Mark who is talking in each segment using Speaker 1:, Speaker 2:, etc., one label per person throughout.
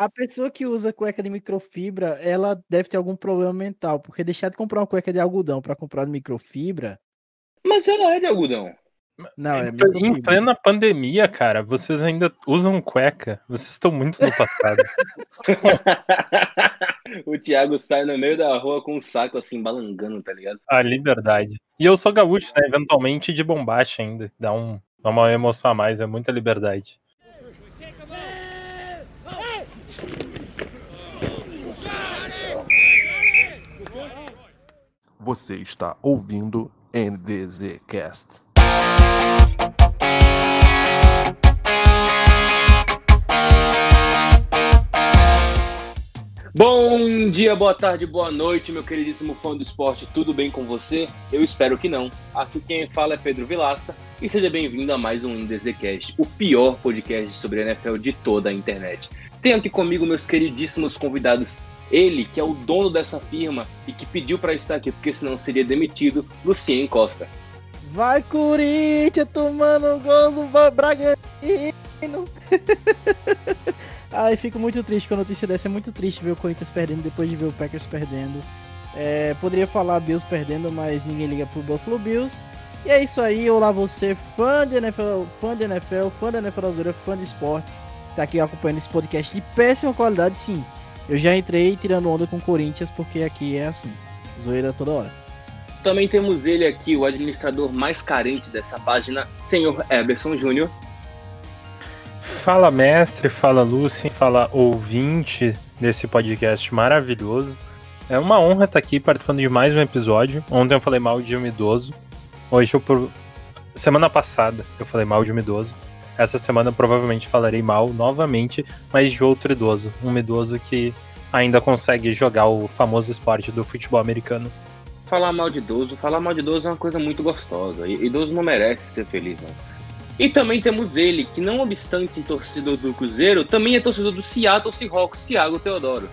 Speaker 1: A pessoa que usa cueca de microfibra, ela deve ter algum problema mental, porque deixar de comprar uma cueca de algodão para comprar de microfibra.
Speaker 2: Mas ela é de algodão.
Speaker 1: Não, é
Speaker 3: Em
Speaker 1: microfibra.
Speaker 3: plena pandemia, cara, vocês ainda usam cueca. Vocês estão muito no passado.
Speaker 2: o Thiago sai no meio da rua com um saco assim, balangando, tá ligado?
Speaker 3: A liberdade. E eu sou gaúcho, né? Eventualmente de bombacha ainda. Dá, um, dá uma emoção a mais, é muita liberdade.
Speaker 4: Você está ouvindo NDZcast.
Speaker 2: Bom dia, boa tarde, boa noite, meu queridíssimo fã do esporte, tudo bem com você? Eu espero que não. Aqui quem fala é Pedro Vilaça e seja bem-vindo a mais um IndezCast, o pior podcast sobre NFL de toda a internet. Tenho aqui comigo meus queridíssimos convidados, ele que é o dono dessa firma e que pediu para estar aqui porque senão seria demitido, Lucien Costa.
Speaker 1: Vai, Corinthians, tomando gol do Bragantino. Ai, fico muito triste com a notícia dessa. É muito triste ver o Corinthians perdendo depois de ver o Packers perdendo. É, poderia falar Bills perdendo, mas ninguém liga pro Buffalo Bills. E é isso aí. Olá, você, fã de NFL, fã de NFL, fã da NFL Azura, fã de esporte. Tá aqui acompanhando esse podcast de péssima qualidade, sim. Eu já entrei tirando onda com o Corinthians, porque aqui é assim. Zoeira toda hora.
Speaker 2: Também temos ele aqui, o administrador mais carente dessa página, senhor Eberson Júnior.
Speaker 3: Fala mestre, fala Lucy, fala ouvinte desse podcast maravilhoso. É uma honra estar aqui participando de mais um episódio. Ontem eu falei mal de um idoso. Hoje eu. pro- Semana passada eu falei mal de um idoso. Essa semana eu provavelmente falarei mal novamente, mas de outro idoso. Um idoso que ainda consegue jogar o famoso esporte do futebol americano.
Speaker 2: Falar mal de idoso, falar mal de idoso é uma coisa muito gostosa. E idoso não merece ser feliz, não. E também temos ele, que não obstante torcedor do Cruzeiro, também é torcedor do Seattle Seahawks, Thiago Teodoro.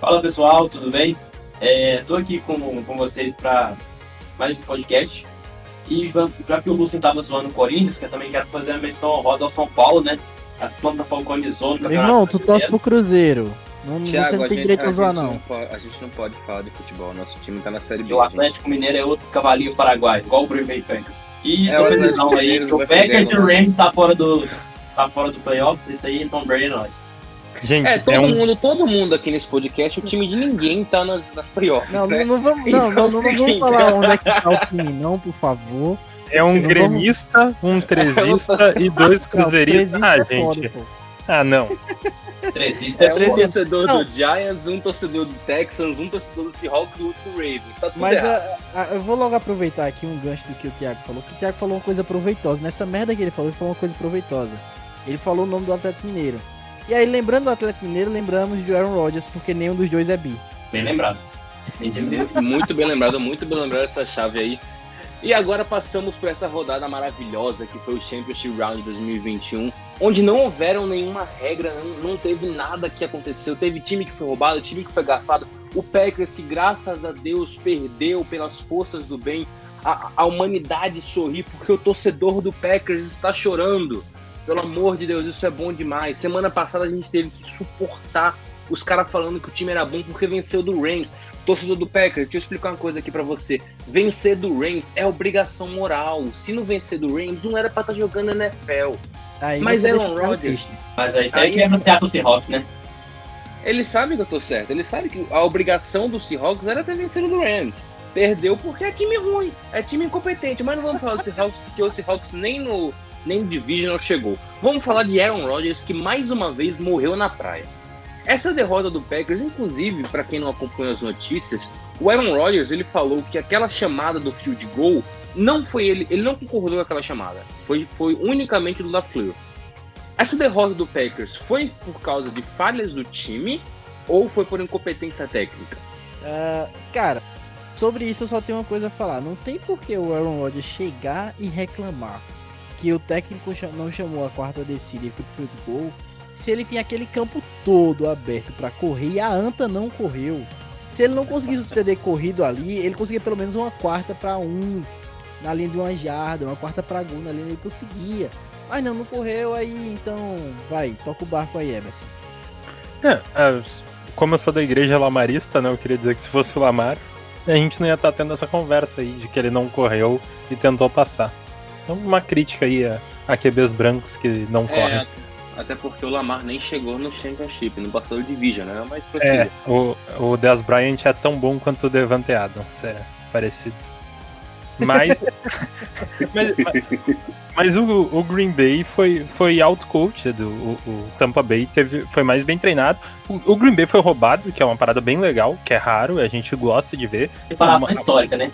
Speaker 5: Fala pessoal, tudo bem? Estou aqui com, com vocês para mais esse podcast. E já que o Lúcio estava zoando o Corinthians, que eu também quero fazer a menção honrosa ao São Paulo, né? A planta falconizou no
Speaker 1: Meu
Speaker 5: Campeonato
Speaker 1: irmão, tu torce pro Cruzeiro. Não, você
Speaker 2: Thiago,
Speaker 1: não
Speaker 2: a
Speaker 1: tem
Speaker 2: gente,
Speaker 1: direito a
Speaker 2: a,
Speaker 1: zoar,
Speaker 2: gente
Speaker 1: não.
Speaker 2: não pode, a gente não pode falar de futebol, nosso time tá na Série B.
Speaker 5: E o Atlético Mineiro é outro cavalinho paraguaio, igual o Green Packers. E
Speaker 2: É, o
Speaker 5: aí o Packers e o
Speaker 2: não.
Speaker 5: Rams tá fora do, tá fora do playoffs, isso aí, Tom Brady é nóis.
Speaker 3: Gente,
Speaker 2: É,
Speaker 3: é,
Speaker 2: todo
Speaker 3: um.
Speaker 2: mundo, todo mundo aqui nesse podcast, o time de ninguém tá nas, nas playoffs,
Speaker 1: Não,
Speaker 2: né?
Speaker 1: não, não vamos,
Speaker 2: Então
Speaker 1: não,
Speaker 2: é
Speaker 1: não, não vamos
Speaker 2: seguinte.
Speaker 1: falar onde é que tá o time, não, por favor.
Speaker 3: É um
Speaker 1: Não vamos-
Speaker 3: gremista, um trezista e dois
Speaker 1: Não,
Speaker 3: cruzeiristas. Ah,
Speaker 1: é foda,
Speaker 3: gente.
Speaker 1: pô.
Speaker 3: Ah, não.
Speaker 5: Trezista
Speaker 2: É
Speaker 5: é
Speaker 2: um
Speaker 5: foda.
Speaker 2: torcedor
Speaker 1: Não.
Speaker 2: do Giants, um torcedor do Texans, um torcedor do Seahawks e outro do Ravens. Tá tudo
Speaker 1: Mas
Speaker 2: errado.
Speaker 1: a- a- eu vou logo aproveitar aqui um gancho do que o Thiago falou, que o Thiago falou uma coisa proveitosa. Nessa merda que ele falou, ele falou uma coisa proveitosa. Ele falou o nome do Atlético Mineiro. E aí, lembrando do Atlético Mineiro, lembramos de Aaron Rodgers, porque nenhum dos dois é bi.
Speaker 5: Bem lembrado.
Speaker 2: Muito bem lembrado, muito bem lembrado essa chave aí. E agora passamos por essa rodada maravilhosa que foi o Championship Round 2021, onde não houveram nenhuma regra, não, não teve nada que aconteceu. Teve time que foi roubado, time que foi garfado. O Packers, que graças a Deus perdeu pelas forças do bem. A, a humanidade sorri porque o torcedor do Packers está chorando. Pelo amor de Deus, isso é bom demais. Semana passada a gente teve que suportar os caras falando que o time era bom porque venceu do Rams. Torcedor do Packers, deixa eu explicar uma coisa aqui pra você. Vencer do Rams é obrigação moral. Se não vencer do Rams, não era pra estar jogando NFL.
Speaker 1: Aí
Speaker 2: Mas
Speaker 1: você
Speaker 2: Aaron Rodgers.
Speaker 5: Mas aí isso aí
Speaker 2: Aí-
Speaker 5: que é no Seattle Seahawks, né?
Speaker 2: ele sabe que eu tô certo. Ele sabe que a obrigação do Seahawks era ter vencido do Rams. Perdeu porque é time ruim, é time incompetente. Mas não vamos falar do Seahawks porque o Seahawks nem no, nem no Divisional chegou. Vamos falar de Aaron Rodgers que mais uma vez morreu na praia. Essa derrota do Packers, inclusive, para quem não acompanha as notícias, o Aaron Rodgers ele falou que aquela chamada do field goal não foi ele, ele não concordou com aquela chamada. Foi, foi unicamente do LaFleur. Essa derrota do Packers foi por causa de falhas do time ou foi por incompetência técnica?
Speaker 1: Ah, cara, sobre isso eu só tenho uma coisa a falar. Não tem por que o Aaron Rodgers chegar e reclamar que o técnico não chamou a quarta descida e foi pro goal se ele tinha aquele campo todo aberto pra correr e a anta não correu. Se ele não conseguiu suceder corrido ali, ele conseguia pelo menos uma quarta pra um na linha de uma jarda, uma quarta pra gol na linha ele conseguia. Mas não, não correu aí, então vai, toca o barco aí, Emerson.
Speaker 3: É, é, como eu sou da igreja lamarista, né? Eu queria dizer que se fosse o Lamar, a gente não ia estar tendo essa conversa aí de que ele não correu e tentou passar. Então, uma crítica aí a, a QBs brancos que não correm.
Speaker 2: É, até porque o Lamar nem chegou no Championship, não passou de Division, né? Mas
Speaker 3: É, o, o Dez Bryant é tão bom quanto o Devante Adams, é parecido. Mas, mas, mas, mas o, o Green Bay foi, foi out-coached, o, o Tampa Bay teve, foi mais bem treinado. O, o Green Bay foi roubado, que é uma parada bem legal, que é raro, a gente gosta de ver.
Speaker 5: Reparação histórica, né?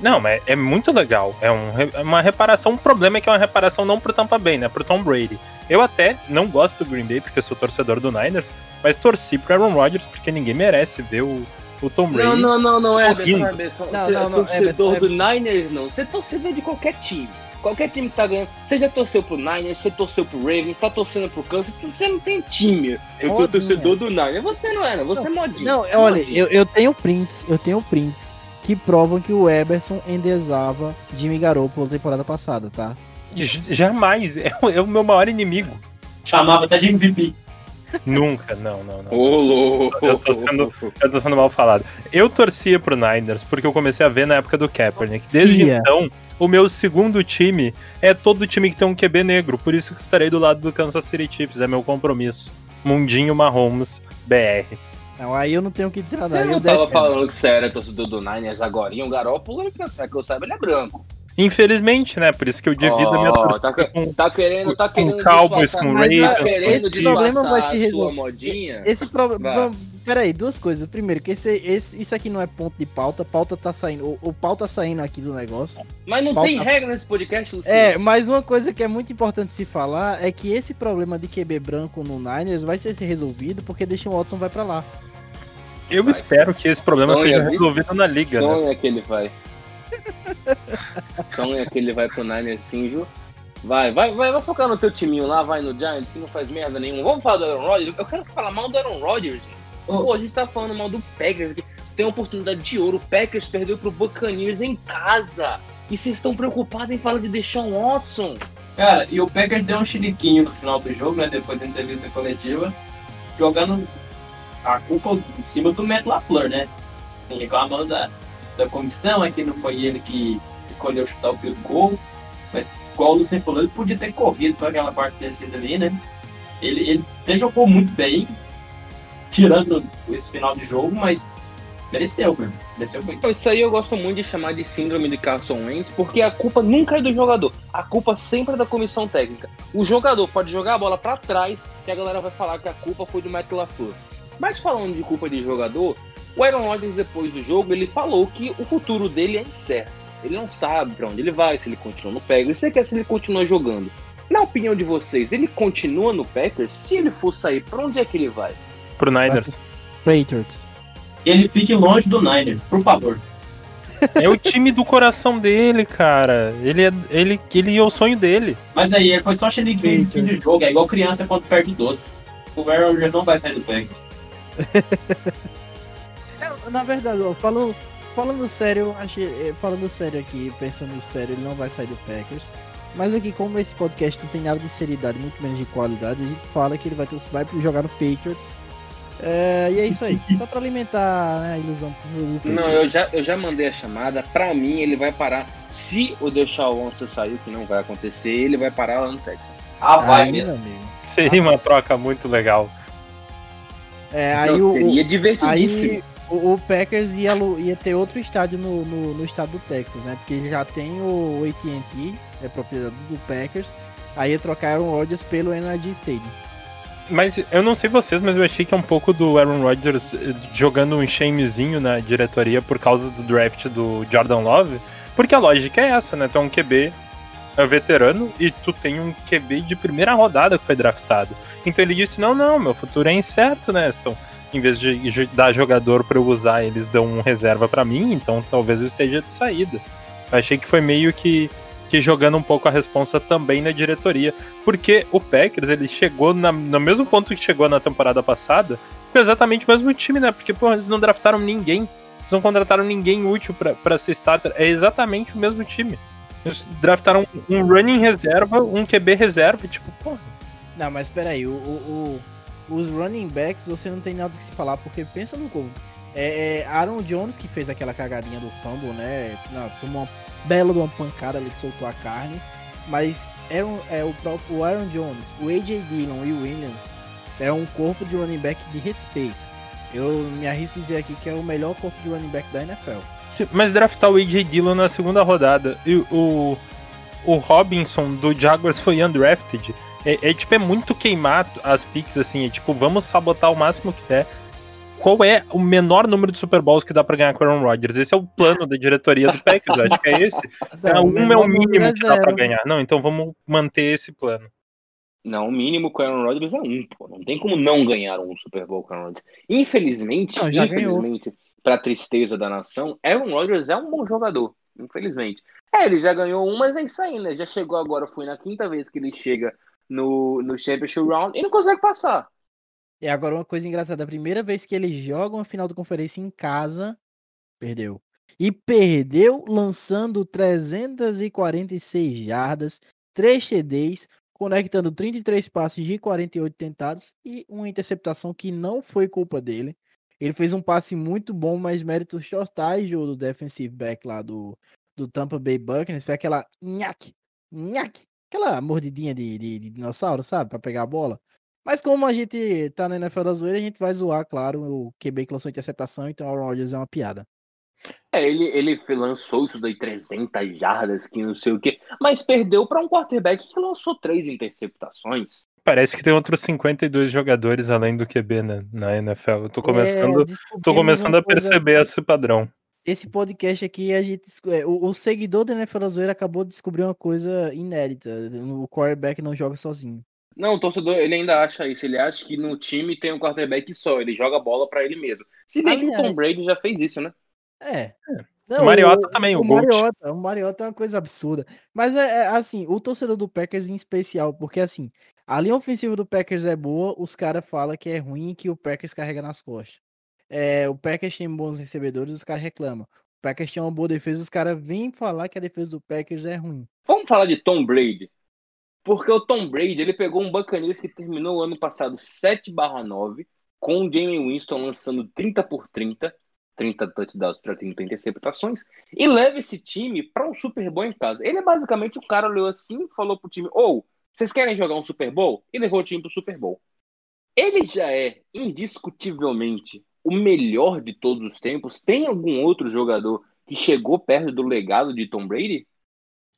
Speaker 3: Não, mas é muito legal. É um é uma reparação. O problema é que é uma reparação não pro Tampa Bay, né? Pro Tom Brady. Eu até não gosto do Green Bay porque eu sou torcedor do Niners, mas torci pro Aaron Rodgers porque ninguém merece ver o, o Tom Brady.
Speaker 2: Não, não, não, não, é
Speaker 3: sorrindo.
Speaker 2: Eberson, Eberson.
Speaker 1: Não,
Speaker 2: Você
Speaker 1: não,
Speaker 2: é
Speaker 1: não,
Speaker 2: torcedor do Niners, não. Você é torcedor de qualquer time. Qualquer time que tá ganhando. Você já torceu pro Niners, você torceu pro Ravens, tá torcendo pro Kansas, você não tem time. Eu tô torcedor do Niners. Você não era, você é modinho.
Speaker 1: Não,
Speaker 2: É
Speaker 1: olha,
Speaker 2: modinho.
Speaker 1: eu, eu tenho prints, eu tenho prints que provam que o Eberson endezava Jimmy Garoppolo na temporada passada, tá?
Speaker 3: J- Jamais. É, o- é o meu maior inimigo.
Speaker 5: Chamava até de MVP.
Speaker 3: Nunca, não, não, não.
Speaker 2: Ô, louco.
Speaker 3: Eu tô sendo- Eu tô sendo mal falado. Eu torcia pro Niners porque eu comecei a ver na época do Kaepernick. Desde então, o meu segundo time é todo time que tem um QB negro. Por isso que estarei do lado do Kansas City Chiefs. É meu compromisso. Mundinho Mahomes, BR.
Speaker 1: Não, aí eu não tenho o que dizer nada.
Speaker 2: Você
Speaker 1: aí
Speaker 2: não
Speaker 1: eu
Speaker 2: tava
Speaker 1: defendo.
Speaker 2: falando que você era torcedor do Niners agora? E o Garoppolo, ele, é que eu saiba, ele é branco.
Speaker 3: Infelizmente, né? Por isso que eu divido a minha torcida
Speaker 2: tá,
Speaker 3: com
Speaker 2: tá querendo, tá
Speaker 3: com
Speaker 2: querendo
Speaker 3: Cowboys,
Speaker 2: disfarçar-
Speaker 3: com
Speaker 2: tá
Speaker 3: Ravens,
Speaker 2: querendo
Speaker 1: esse problema vai se
Speaker 2: a sua
Speaker 1: resolver.
Speaker 2: modinha?
Speaker 1: Esse problema.
Speaker 2: Vai.
Speaker 1: Peraí, duas coisas. Primeiro, que esse, esse, isso aqui não é ponto de pauta. Pauta tá saindo. O, o pau tá saindo aqui do negócio.
Speaker 2: Mas não
Speaker 1: Falta-
Speaker 2: tem regra nesse podcast, Luciano?
Speaker 1: É, mas uma coisa que é muito importante se falar é que esse problema de QB branco no Niners vai ser resolvido porque Deshaun Watson vai pra lá.
Speaker 3: Eu
Speaker 2: Mas
Speaker 3: espero que esse problema
Speaker 2: sonha,
Speaker 3: seja resolvido na liga, né?
Speaker 2: Sonha que ele vai. Sonha que ele vai pro Niners sim, viu? Vai, vai, vai, vai focar no teu timinho lá, vai no Giants, que não faz merda nenhuma. Vamos falar do Aaron Rodgers? Eu quero falar mal do Aaron Rodgers. Pô, a gente tá falando mal do Packers aqui. Tem uma oportunidade de ouro. O Packers perdeu pro Buccaneers em casa. E vocês estão preocupados em falar de Deshaun Watson?
Speaker 5: Cara, e o Packers deu um chiliquinho no final do jogo, né? Depois da entrevista coletiva, jogando a culpa em cima do Matt LaFleur, né? Assim, reclamando da, da comissão, é que não foi ele que escolheu chutar o field goal. Mas, igual o Lucien falou, ele podia ter corrido para aquela parte descida ali, né? Ele, ele até jogou muito bem, tirando esse final de jogo, mas mereceu, mano. Mereceu muito.
Speaker 2: Então, Isso aí eu gosto muito de chamar de síndrome de Carson Wentz, porque a culpa nunca é do jogador, a culpa sempre é da comissão técnica. O jogador pode jogar a bola pra trás, que a galera vai falar que a culpa foi do Matt LaFleur. Mas falando de culpa de jogador, o Aaron Rodgers depois do jogo, ele falou que o futuro dele é incerto. Ele não sabe pra onde ele vai, se ele continua no Packers, você quer se ele continua jogando. Na opinião de vocês, ele continua no Packers? Se ele for sair, pra onde é que ele vai?
Speaker 3: Pro Niners.
Speaker 1: Patriots.
Speaker 5: Ele fique longe do Niners, por favor.
Speaker 3: É o time do coração dele, cara. Ele é, ele, ele é o sonho dele.
Speaker 5: Mas aí ele foi só chiliquinho de fim de jogo, é igual criança quando perde doce. O Aaron Rodgers não vai sair do Packers.
Speaker 1: Na verdade, ó, falando, falando sério, achei, eh, falando sério aqui, pensando sério, ele não vai sair do Packers. Mas aqui, como esse podcast não tem nada de seriedade, muito menos de qualidade, a gente fala que ele vai, ter- vai jogar no Patriots. É, e é isso aí, só pra alimentar né, a ilusão.
Speaker 2: Não, eu já, eu já mandei a chamada. Pra mim, ele vai parar. Se o Deshaun Watson sair, que não vai acontecer, ele vai parar lá no Texas.
Speaker 5: Ah, vai mesmo.
Speaker 1: amigo.
Speaker 3: Seria uma troca muito legal.
Speaker 1: É, aí
Speaker 2: Não,
Speaker 1: o,
Speaker 2: seria divertidíssimo.
Speaker 1: Aí o, o Packers ia, ia ter outro estádio no, no, no estado do Texas, né? Porque já tem o AT&T, é propriedade do Packers. Aí ia trocar Aaron Rodgers pelo NRG Stadium.
Speaker 3: Mas eu não sei vocês, mas eu achei que é um pouco do Aaron Rodgers eh, jogando um shamezinho na diretoria por causa do draft do Jordan Love. Porque a lógica é essa, né? Tu é um QB é veterano e tu tem um QB de primeira rodada que foi draftado. Então ele disse: não, não, meu futuro é incerto, né? Então, em vez de dar jogador pra eu usar, eles dão um reserva pra mim, então talvez eu esteja de saída. Eu achei que foi meio que, que jogando um pouco a responsa também na diretoria. Porque o Packers, ele chegou na- no mesmo ponto que chegou na temporada passada, com exatamente o mesmo time, né? Porque, pô, eles não draftaram ninguém. Eles não contrataram ninguém útil pra ser starter. É exatamente o mesmo time. Eles draftaram um running reserva, um QB reserva, tipo, pô,
Speaker 1: Não, mas peraí, o, o, o, os running backs você não tem nada que se falar, porque pensa no gol. É, é Aaron Jones que fez aquela cagadinha do fumble, né? Tomou uma bela de uma pancada ali que soltou a carne. Mas é, um, é o próprio Aaron Jones, o AJ Dillon e o Williams é um corpo de running back de respeito. Eu me arrisco a dizer aqui que é o melhor corpo de running back da NFL.
Speaker 3: Mas draftar o AJ Dillon na segunda rodada e o, o Robinson do Jaguars foi undrafted. É, é, tipo, é muito queimar as picks, assim, é tipo, vamos sabotar o máximo que der. Qual é o menor número de Super Bowls que dá pra ganhar com o Aaron Rodgers? Esse é o plano da diretoria do Packers, acho que é esse. Não, é, um é o mínimo que dá pra ganhar. Não, então vamos manter esse plano.
Speaker 2: Não, o mínimo com o Aaron Rodgers é um, pô. Não tem como não ganhar um Super Bowl com o Aaron Rodgers. Infelizmente, não, infelizmente, pra tristeza da nação, Aaron Rodgers é um bom jogador. Infelizmente. É, ele já ganhou um, mas é isso aí, né? Já chegou agora, foi na quinta vez que ele chega no, no Championship Round e não consegue passar.
Speaker 1: E agora uma coisa engraçada, a primeira vez que ele joga uma final de conferência em casa, perdeu. E perdeu lançando 346 jardas, 3 TDs, conectando 33 passes de 48 tentados e uma interceptação que não foi culpa dele. Ele fez um passe muito bom, mas méritos totais do defensive back lá do, do Tampa Bay Buccaneers foi aquela nhaque, nhaque, aquela mordidinha de, de, de dinossauro, sabe, para pegar a bola. Mas como a gente tá na NFL da zoeira, a gente vai zoar, claro, o QB que lançou interceptação, então o Aaron Rodgers é uma piada.
Speaker 2: É, ele, ele lançou isso daí 300 jardas, que não sei o quê, mas perdeu para um quarterback que lançou três interceptações.
Speaker 3: Parece que tem outros 52 jogadores além do QB né, na NFL. Eu tô começando, é, tô começando a perceber coisa... esse padrão.
Speaker 1: Esse podcast aqui, a gente, é, o, o seguidor da NFL Zoeira acabou de descobrir uma coisa inédita. O quarterback não joga sozinho.
Speaker 2: Não, o torcedor, ele ainda acha isso. Ele acha que no time tem um quarterback só. Ele joga a bola para ele mesmo. Se bem Aliás, que o Tom Brady já fez isso, né?
Speaker 1: É. é.
Speaker 3: Não, o Mariota o, também, o, o
Speaker 1: Mariota, o Mariota é uma coisa absurda. Mas é, é, assim, o torcedor do Packers em especial, porque assim, a linha ofensiva do Packers é boa, os caras falam que é ruim que o Packers carrega nas costas. É, o Packers tem bons recebedores, os caras reclamam. O Packers tem uma boa defesa, os caras vêm falar que a defesa do Packers é ruim.
Speaker 2: Vamos falar de Tom Brady. Porque o Tom Brady, ele pegou um Buccaneers que terminou o ano passado 7/9, com o Jamie Winston lançando 30 por 30 30 touchdowns para 30 interceptações e leva esse time para um Super Bowl em casa. Ele é basicamente o cara olhou assim falou pro time: ou oh, vocês querem jogar um Super Bowl? E levou o time pro Super Bowl. Ele já é indiscutivelmente o melhor de todos os tempos. Tem algum outro jogador que chegou perto do legado de Tom Brady?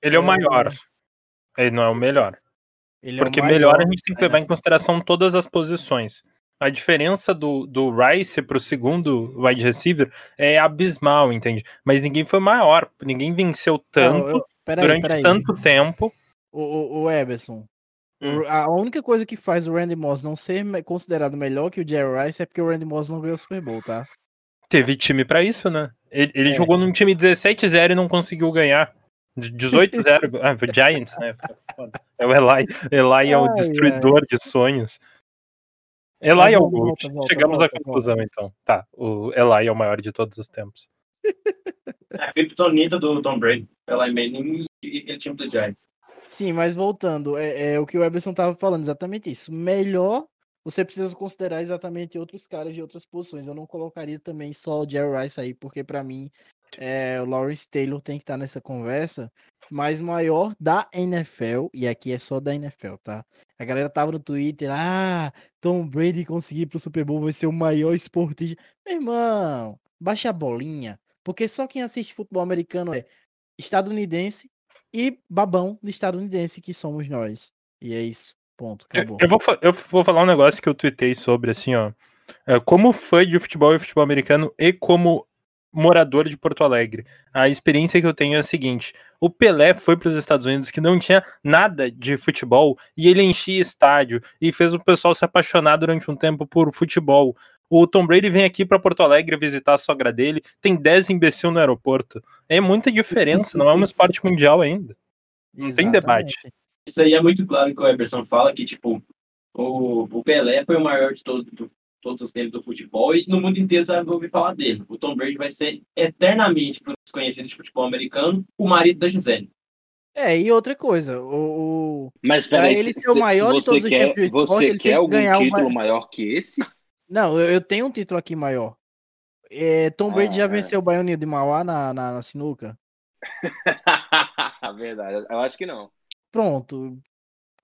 Speaker 3: Ele é o maior. Ele não é o melhor. Ele Porque é o melhor a gente tem que levar em consideração todas as posições a diferença do, do Rice pro segundo wide receiver é abismal, entende? Mas ninguém foi maior, ninguém venceu tanto não, eu, peraí, durante peraí. tanto tempo.
Speaker 1: O, o, o Everson, hum. a única coisa que faz o Randy Moss não ser considerado melhor que o Jerry Rice é porque o Randy Moss não ganhou o Super Bowl, tá?
Speaker 3: Teve time para isso, né? Ele, ele é. jogou num time 17-0 e não conseguiu ganhar. 18-0, ah, o Giants, né? É o Eli. Eli é o destruidor de sonhos. Eli é o GOAT. Chegamos volta, à conclusão, volta. então. Tá, o Eli é o maior de todos os tempos.
Speaker 5: É a criptonita do Tom Brady. Eli Manning e aquele time do Giants.
Speaker 1: Sim, mas voltando, é, é o que o Eberson tava falando, exatamente isso. Melhor, você precisa considerar exatamente outros caras de outras posições. Eu não colocaria também só o Jerry Rice aí, porque para mim é, o Lawrence Taylor tem que estar tá nessa conversa, mas maior da NFL, e aqui é só da NFL, tá? A galera tava no Twitter, ah, Tom Brady conseguir pro Super Bowl vai ser o maior esportista. Meu irmão, baixa a bolinha, porque só quem assiste futebol americano é estadunidense e babão do estadunidense que somos nós. E é isso, ponto,
Speaker 3: acabou. Eu, eu, vou, eu vou falar um negócio que eu tuitei sobre, assim, ó. É, como fã de futebol e futebol americano e como morador de Porto Alegre. A experiência que eu tenho é a seguinte: o Pelé foi para os Estados Unidos que não tinha nada de futebol e ele enchia estádio e fez o pessoal se apaixonar durante um tempo por futebol. O Tom Brady vem aqui para Porto Alegre visitar a sogra dele, tem 10 imbecil no aeroporto. É muita diferença, não é um esporte mundial ainda. Não Exatamente. tem debate.
Speaker 5: Isso aí é muito claro que o Emerson fala que, tipo, o, o Pelé foi o maior de todos todos os tempos do futebol e no mundo inteiro você vai ouvir falar dele. O Tom Brady vai ser eternamente, para os conhecidos de futebol americano, o marido da Gisele.
Speaker 1: É, e outra coisa, o, o-
Speaker 2: Mas peraí,
Speaker 1: ele
Speaker 2: se-
Speaker 1: ser o maior de
Speaker 2: você
Speaker 1: todos os
Speaker 2: quer,
Speaker 1: campeões de esporte,
Speaker 2: você quer
Speaker 1: que
Speaker 2: algum título
Speaker 1: ma-
Speaker 2: maior que esse?
Speaker 1: Não, eu, eu tenho um título aqui maior. É, Tom Brady
Speaker 2: Ah,
Speaker 1: já venceu o Baianinho de Mauá na, na, na sinuca?
Speaker 2: Verdade, eu acho que não.
Speaker 1: Pronto.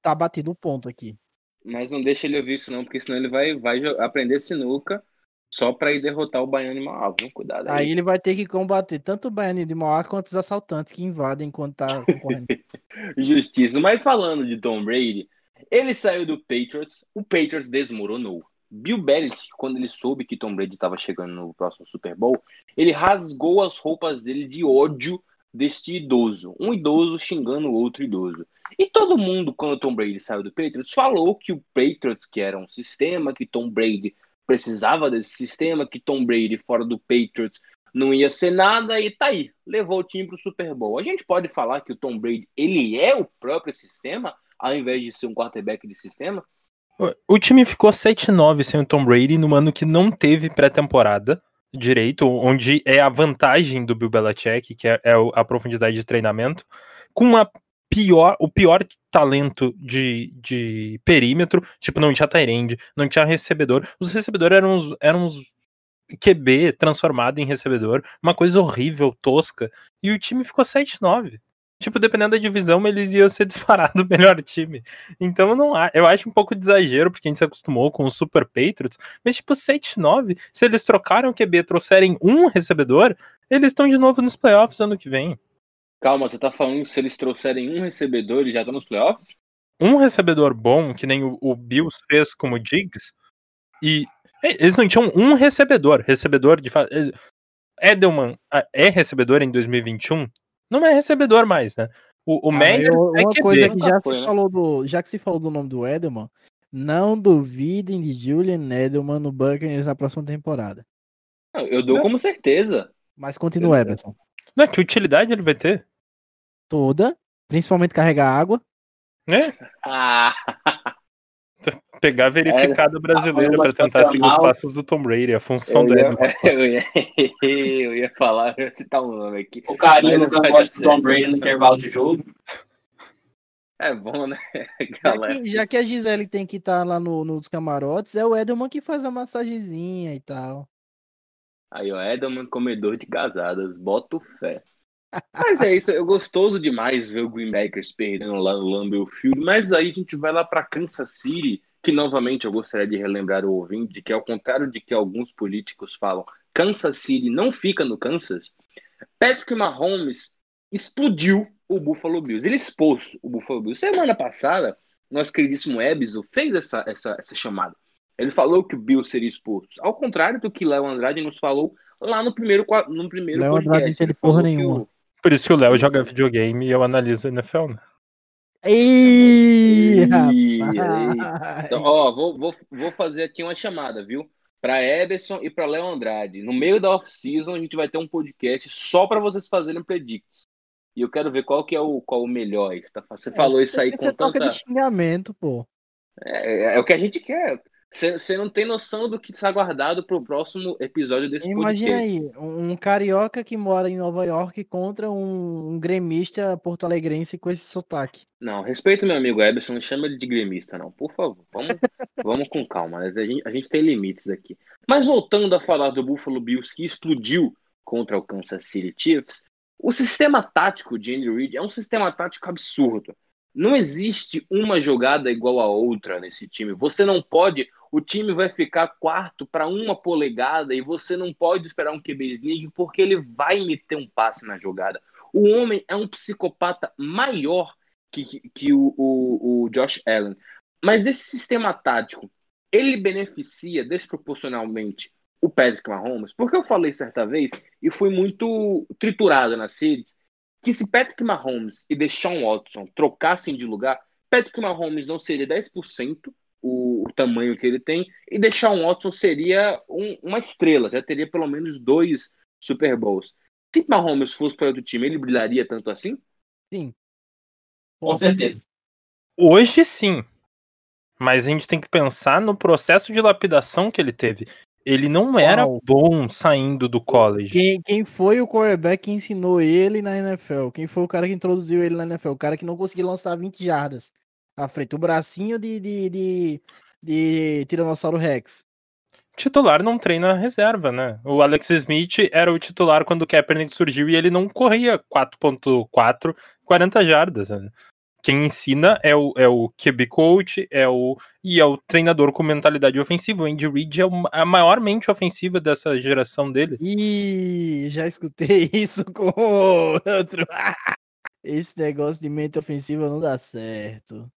Speaker 1: Tá batido o ponto aqui.
Speaker 2: Mas não deixa ele ouvir isso não, porque senão ele vai, vai aprender sinuca só pra ir derrotar o Baiano e Mauá. viu? Cuidado aí.
Speaker 1: Aí ele vai ter que combater tanto o Baianinho de Mauá quanto os assaltantes que invadem enquanto tá concorrendo.
Speaker 2: Justiça. Mas falando de Tom Brady, ele saiu do Patriots, o Patriots desmoronou. Bill Belichick, quando ele soube que Tom Brady estava chegando no próximo Super Bowl, ele rasgou as roupas dele de ódio deste idoso. Um idoso xingando o outro idoso. E todo mundo, quando Tom Brady saiu do Patriots, falou que o Patriots, que era um sistema, que Tom Brady precisava desse sistema, que Tom Brady fora do Patriots não ia ser nada e tá aí, levou o time pro Super Bowl. A gente pode falar que o Tom Brady, ele é o próprio sistema, ao invés de ser um quarterback de sistema?
Speaker 3: O time ficou 7-9 sem o Tom Brady num ano que não teve pré-temporada direito, onde é a vantagem do Bill Belichick, que é, é a profundidade de treinamento, com a pior, o pior talento de, de perímetro, tipo, não tinha Tyrande, não tinha recebedor. Os recebedores eram uns, eram uns QB transformado em recebedor, uma coisa horrível, tosca, e o time ficou 7-9. Tipo, dependendo da divisão, eles iam ser disparado o melhor time. Então não a- eu acho um pouco de exagero, porque a gente se acostumou com os Super Patriots, mas tipo 7-9, se eles trocaram o QB e trouxerem um recebedor, eles estão de novo nos playoffs ano que vem.
Speaker 2: Calma, você tá falando se eles trouxerem um recebedor, eles já estão nos playoffs?
Speaker 3: Um recebedor bom, que nem o, o Bills fez com o Diggs, e é, eles não tinham um recebedor, recebedor de fa- é, Edelman ah, é recebedor em 2021? Não é recebedor mais, né? O, o
Speaker 1: Ah, eu-
Speaker 3: é
Speaker 1: uma
Speaker 3: QB.
Speaker 1: coisa que já
Speaker 2: foi,
Speaker 1: se
Speaker 2: né?
Speaker 1: falou do, já que se falou do nome do Edelman, não duvidem de Julian Edelman no Buccaneers na próxima temporada.
Speaker 2: Eu dou como certeza.
Speaker 1: Mas continua. Everson.
Speaker 3: Não, é que utilidade ele vai ter?
Speaker 1: Toda, principalmente carregar água.
Speaker 3: né?
Speaker 2: Ah,
Speaker 3: Pegar a verificada brasileira
Speaker 5: forma
Speaker 3: pra tentar seguir os passos do Tom Brady, a função
Speaker 2: eu,
Speaker 3: dele.
Speaker 2: ia, eu, ia, eu ia falar, eu ia citar um nome aqui.
Speaker 5: O carinho cangote
Speaker 2: dar
Speaker 5: do Tom. Brady no intervalo de jogo.
Speaker 2: É bom, né,
Speaker 1: Já
Speaker 2: galera?
Speaker 1: que, já que a Gisele tem que estar lá no- nos camarotes, é o Edelman que faz a massagenzinha e tal.
Speaker 2: Aí, ó, Edelman, comedor de casadas, boto fé. Mas é isso, é gostoso demais ver o Green Packers perdendo lá no Lambeau Field, mas aí a gente vai lá para Kansas City, que novamente eu gostaria de relembrar o ouvinte, que ao contrário de que alguns políticos falam, Kansas City não fica no Kansas, Patrick Mahomes explodiu o Buffalo Bills, ele expôs o Buffalo Bills. Semana passada, nosso queridíssimo Ebzo fez essa, essa, essa chamada. Ele falou que o Bill seria exposto. Ao contrário do que Léo Andrade nos falou lá no primeiro, no primeiro
Speaker 1: Léo
Speaker 2: podcast.
Speaker 1: Andrade não entende porra nenhuma.
Speaker 3: Por isso que o Léo joga videogame e eu analiso o NFL, né?
Speaker 1: Ih.
Speaker 2: Então, ó, vou, vou, vou fazer aqui uma chamada, viu? Para Ederson e para Léo Andrade. No meio da off-season, a gente vai ter um podcast só para vocês fazerem predicts. E eu quero ver qual que é o, qual o melhor. Você tá- Você falou isso aí
Speaker 1: Você
Speaker 2: com tanta...
Speaker 1: de xingamento, pô.
Speaker 2: É, é o que a gente quer. Você não tem noção do que está guardado pro próximo episódio desse
Speaker 1: Imagina
Speaker 2: podcast.
Speaker 1: aí, um carioca que mora em Nova York contra um, um gremista porto-alegrense com esse sotaque.
Speaker 2: Não, respeita meu amigo Eberson, não chama ele de gremista, não. Por favor, vamos, vamos com calma. né? A gente, a gente tem limites aqui. Mas voltando a falar do Buffalo Bills que explodiu contra o Kansas City Chiefs, o sistema tático de Andy Reid é um sistema tático absurdo. Não existe uma jogada igual a outra nesse time. Você não pode. O time vai ficar quarto para uma polegada e você não pode esperar um QB sneak porque ele vai meter um passe na jogada. O homem é um psicopata maior que, que, que o, o, o Josh Allen. Mas esse sistema tático, ele beneficia desproporcionalmente o Patrick Mahomes, porque eu falei certa vez e fui muito triturado nas redes, que se Patrick Mahomes e Deshaun Watson trocassem de lugar, Patrick Mahomes não seria 10% o, o tamanho que ele tem, e Deshaun Watson seria um- uma estrela, já teria pelo menos dois Super Bowls. Se Mahomes fosse para outro time, ele brilharia tanto assim?
Speaker 1: Sim.
Speaker 5: Com certeza.
Speaker 3: Hoje sim. Mas a gente tem que pensar no processo de lapidação que ele teve. Ele não era
Speaker 1: Uau.
Speaker 3: bom saindo do college.
Speaker 1: Quem, quem foi o quarterback que ensinou ele na NFL? Quem foi o cara que introduziu ele na NFL? O cara que não conseguia lançar 20 jardas à frente. O bracinho de, de, de, de Tiranossauro Rex.
Speaker 3: Titular não treina reserva, né? O Alex Smith era o titular quando o Kaepernick surgiu e ele não corria 4.4, 40 jardas. né? Quem ensina é o, é o QB coach, é o e é o treinador com mentalidade ofensiva. O Andy Reid é a maior mente ofensiva dessa geração dele.
Speaker 1: Ih, já escutei isso com outro. Esse negócio de mente ofensiva não dá certo.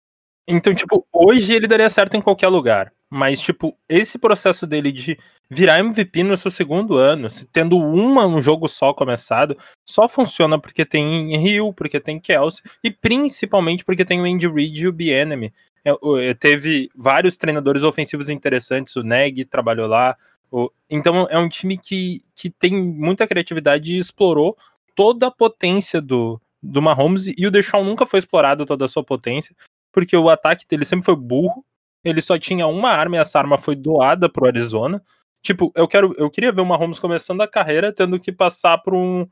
Speaker 3: Então, tipo, hoje ele daria certo em qualquer lugar. Mas, tipo, esse processo dele de virar MVP no seu segundo ano, tendo uma, um jogo só começado, só funciona porque tem Hill, porque tem Kelsey, e principalmente porque tem o Andy Reid e o Bienemy. É, é, teve vários treinadores ofensivos interessantes, o Neg trabalhou lá. o- então é um time que, que tem muita criatividade e explorou toda a potência do, do Mahomes, e o Deshaun nunca foi explorado toda a sua potência porque o ataque dele sempre foi burro. Ele só tinha uma arma e essa arma foi doada pro Arizona. Tipo, eu quero, eu queria ver o Mahomes começando a carreira tendo que passar por um,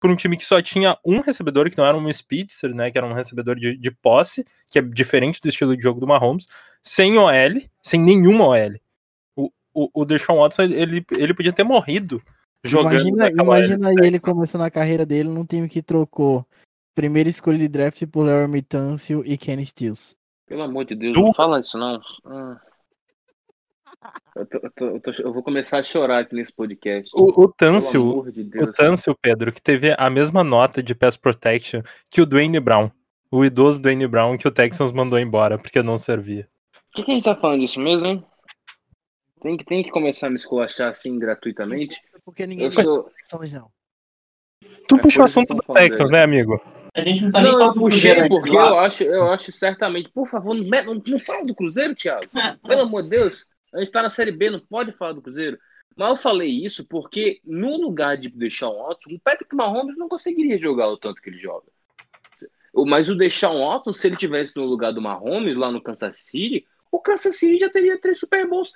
Speaker 3: por um time que só tinha um recebedor, que não era um Spitzer, né? Que era um recebedor de, de posse, que é diferente do estilo de jogo do Mahomes, sem OL, sem nenhuma OL. O, o, o Deshaun Watson, ele, ele podia ter morrido jogando
Speaker 1: Imagina,
Speaker 3: naquela OL.
Speaker 1: imagina ele começando a carreira dele num time que trocou primeira escolha de draft por Larry Tunsil e Kenny Stills.
Speaker 2: Pelo amor de Deus,
Speaker 3: Du-
Speaker 2: não fala isso não. Hum. Eu, tô- eu tô- eu tô- eu vou começar a chorar aqui nesse podcast.
Speaker 3: O, o Tâncio,
Speaker 2: de
Speaker 3: O. Tâncio, Pedro, que teve a mesma nota de pass protection que o Dwayne Brown. O idoso Dwayne Brown que o Texans mandou embora porque não servia.
Speaker 2: Por que, que a gente tá falando disso mesmo, hein? Tem que, tem que começar a me esculachar assim gratuitamente.
Speaker 1: Porque ninguém
Speaker 2: Eu sou.
Speaker 1: Não.
Speaker 3: Tu
Speaker 2: É
Speaker 3: puxou o assunto do Texans,
Speaker 2: dele.
Speaker 3: né, amigo?
Speaker 5: A gente não tá nem
Speaker 2: Não, eu
Speaker 5: falando do Cruzeiro
Speaker 2: porque eu acho, eu acho certamente. Por favor, não, não, não fala do Cruzeiro, Thiago. Pelo amor de Deus. A gente tá na Série B, não pode falar do Cruzeiro. Mas eu falei isso porque no lugar de deixar um Watson, o Patrick Mahomes não conseguiria jogar o tanto que ele joga. Mas o Deshaun Watson, se ele tivesse no lugar do Mahomes lá no Kansas City, o Kansas City já teria três Super Bowls